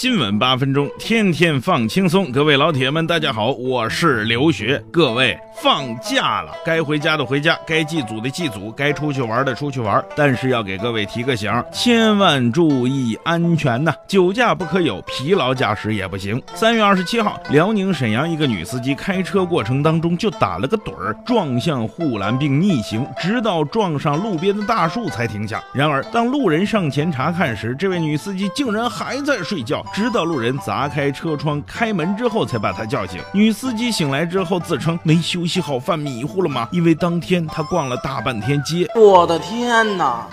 新闻八分钟，天天放轻松。各位老铁们，大家好，我是刘学。各位放假了，该回家的回家，该祭祖的祭祖，该出去玩的出去玩。但是要给各位提个醒，千万注意安全呐！酒驾不可有，疲劳驾驶也不行。三月二十七号，辽宁沈阳一个女司机开车过程当中就打了个盹儿，撞向护栏并逆行，直到撞上路边的大树才停下。然而，当路人上前查看时，这位女司机竟然还在睡觉。直到路人砸开车窗开门之后，才把她叫醒。女司机醒来之后自称没休息好，犯迷糊了吗？因为当天她逛了大半天街。我的天哪！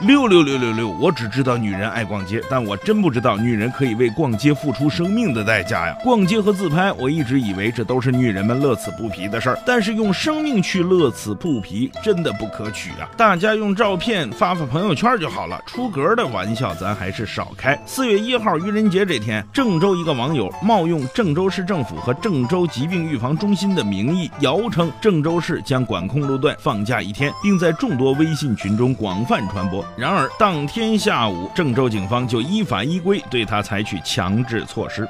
六六六六六！我只知道女人爱逛街，但我真不知道女人可以为逛街付出生命的代价呀！逛街和自拍，我一直以为这都是女人们乐此不疲的事儿，但是用生命去乐此不疲，真的不可取啊！大家用照片发发朋友圈就好了，出格的玩笑咱还是少开。四月一号愚人节这天，郑州一个网友冒用郑州市政府和郑州疾病预防中心的名义，谣称郑州市将管控路段放假一天，并在众多微信群中广泛传播。然而，当天下午，郑州警方就依法依规对他采取强制措施。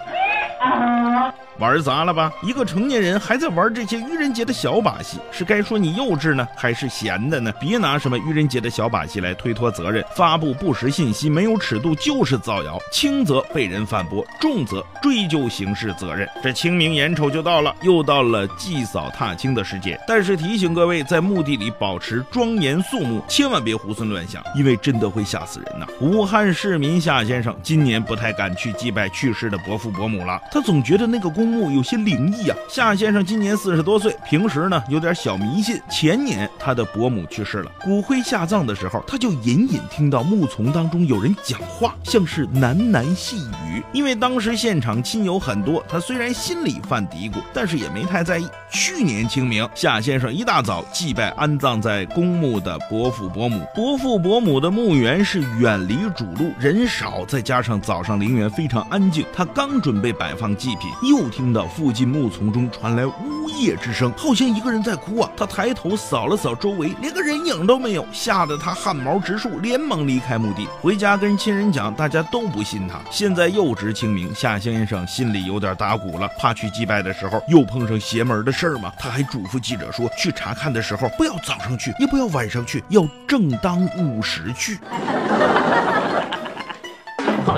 玩砸了吧？一个成年人还在玩这些愚人节的小把戏，是该说你幼稚呢，还是闲的呢？别拿什么愚人节的小把戏来推脱责任，发布不实信息没有尺度就是造谣，轻则被人反驳，重则追究刑事责任。这清明眼瞅就到了，又到了祭扫踏青的时节，但是提醒各位，在墓地里保持庄严肃穆，千万别胡思乱想，因为真的会吓死人呐！武汉市民夏先生今年不太敢去祭拜去世的伯父伯母了，他总觉得那个公墓有些灵异啊。夏先生今年四十多岁，平时呢有点小迷信。前年他的伯母去世了，骨灰下葬的时候，他就隐隐听到木丛当中有人讲话，像是喃喃细语。因为当时现场亲友很多，他虽然心里犯嘀咕，但是也没太在意。去年清明，夏先生一大早祭拜安葬在公墓的伯父伯母。伯父伯母的墓园是远离主路，人少，再加上早上陵园非常安静，他刚准备摆放祭品，又听到附近木丛中传来呜咽之声，好像一个人在哭啊！他抬头扫了扫周围，连个人影都没有，吓得他汗毛直竖，连忙离开墓地，回家跟亲人讲，大家都不信他。现在又值清明，夏先生心里有点打鼓了，怕去祭拜的时候又碰上邪门的事儿嘛。他还嘱咐记者说，去查看的时候不要早上去，也不要晚上去，要正当午时去。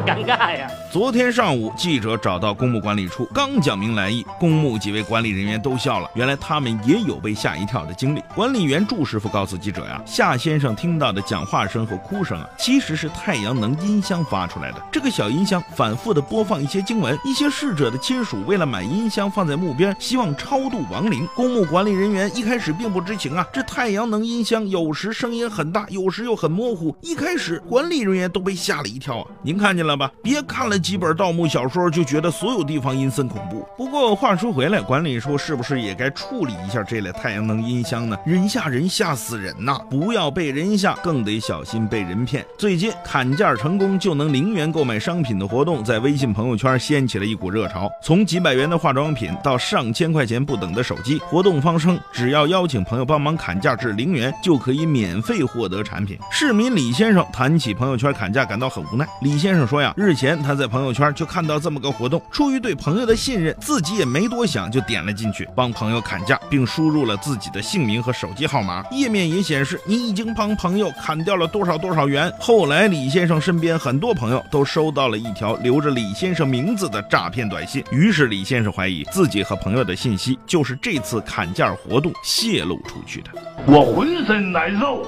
尴尬呀！昨天上午，记者找到公墓管理处，刚讲明来意，公墓几位管理人员都笑了。原来他们也有被吓一跳的经历。管理员祝师傅告诉记者呀，夏先生听到的讲话声和哭声啊，其实是太阳能音箱发出来的。这个小音箱反复的播放一些经文，一些逝者的亲属为了买音箱放在墓边，希望超度亡灵。公墓管理人员一开始并不知情啊，这太阳能音箱有时声音很大，有时又很模糊。一开始管理人员都被吓了一跳啊！您看见了吧？别看了几本盗墓小说就觉得所有地方阴森恐怖。不过话说回来，管理处是不是也该处理一下这类太阳能音箱呢？人吓人，吓死人呐！不要被人吓，更得小心被人骗。最近砍价成功就能零元购买商品的活动，在微信朋友圈掀起了一股热潮。从几百元的化妆品到上千块钱不等的手机，活动方称只要邀请朋友帮忙砍价至零元，就可以免费获得产品。市民李先生谈起朋友圈砍价，感到很无奈。李先生说呀。日前，他在朋友圈就看到这么个活动，出于对朋友的信任，自己也没多想就点了进去，帮朋友砍价，并输入了自己的姓名和手机号码。页面也显示你已经帮朋友砍掉了多少多少元。后来，李先生身边很多朋友都收到了一条留着李先生名字的诈骗短信，于是李先生怀疑自己和朋友的信息就是这次砍价活动泄露出去的。我浑身难受。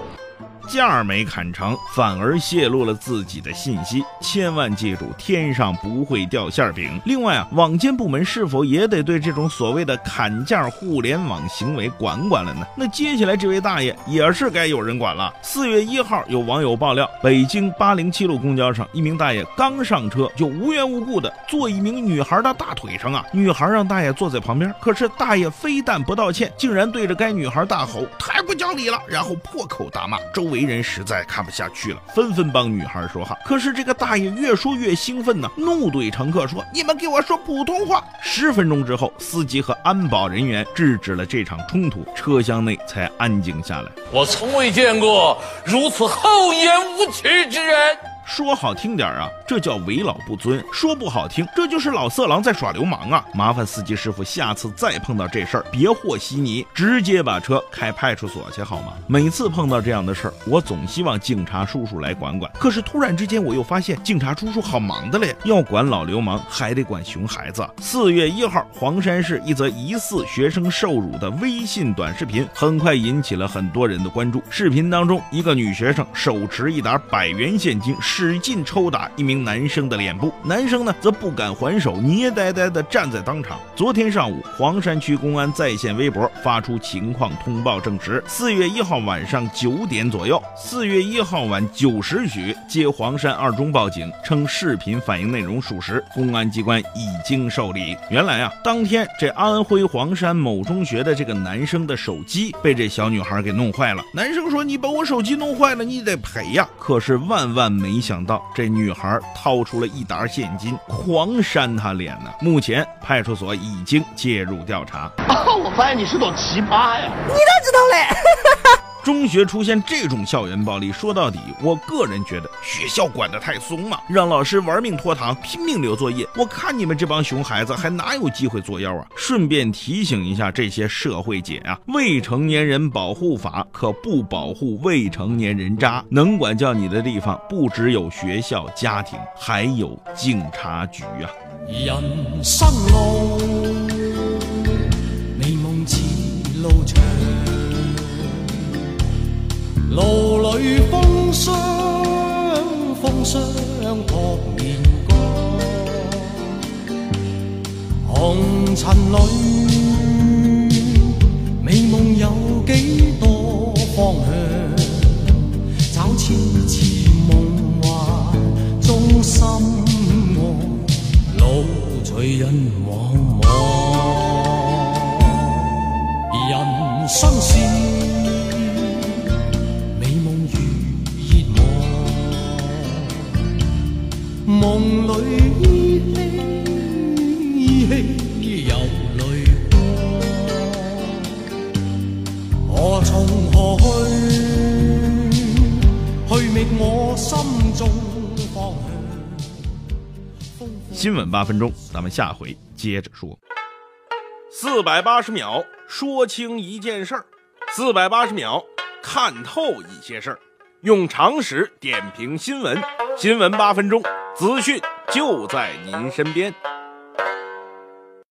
价没砍成，反而泄露了自己的信息。千万记住，天上不会掉馅饼。另外啊，网监部门是否也得对这种所谓的砍价互联网行为管管了呢？那接下来这位大爷也是该有人管了。四月一号，有网友爆料，北京八零七路公交上，一名大爷刚上车就无缘无故的坐一名女孩的大腿上啊！女孩让大爷坐在旁边，可是大爷非但不道歉，竟然对着该女孩大吼：“太不讲理了！”然后破口大骂，周围。围人实在看不下去了，纷纷帮女孩说话。可是这个大爷越说越兴奋呢，怒怼乘客说：“你们给我说普通话！”十分钟之后，司机和安保人员制止了这场冲突，车厢内才安静下来。我从未见过如此厚颜无耻之人。说好听点啊，这叫为老不尊；说不好听，这就是老色狼在耍流氓啊！麻烦司机师傅下次再碰到这事儿，别和稀泥，直接把车开派出所去好吗？每次碰到这样的事儿，我总希望警察叔叔来管管。可是突然之间，我又发现警察叔叔好忙的嘞，要管老流氓，还得管熊孩子。四月一号，黄山市一则疑似学生受辱的微信短视频，很快引起了很多人的关注。视频当中，一个女学生手持一沓百元现金。使劲抽打一名男生的脸部，男生呢则不敢还手，捏呆呆地站在当场。昨天上午，黄山区公安在线微博发出情况通报，证实四月一号晚上九点左右，四月一号晚九时许接黄山二中报警，称视频反映内容属实，公安机关已经受理。原来啊，当天这安徽黄山某中学的这个男生的手机被这小女孩给弄坏了，男生说：“你把我手机弄坏了，你得赔呀。”可是万万没。想到这女孩掏出了一沓现金，狂扇他脸呢。目前派出所已经介入调查。我发现你是朵奇葩呀！你咋知道嘞？中学出现这种校园暴力，说到底，我个人觉得学校管得太松了，让老师玩命拖堂，拼命留作业。我看你们这帮熊孩子还哪有机会作妖啊？顺便提醒一下这些社会姐啊，未成年人保护法可不保护未成年人渣，能管教你的地方不只有学校、家庭，还有警察局啊。人生路，风霜扑面。红尘里，美梦有几多方向？找痴痴梦幻中心爱，路随人茫茫。新闻八分钟，咱们下回接着说。四百八十秒说清一件事儿，四百八十秒看透一些事儿，用常识点评新闻，新闻八分钟。资讯就在您身边。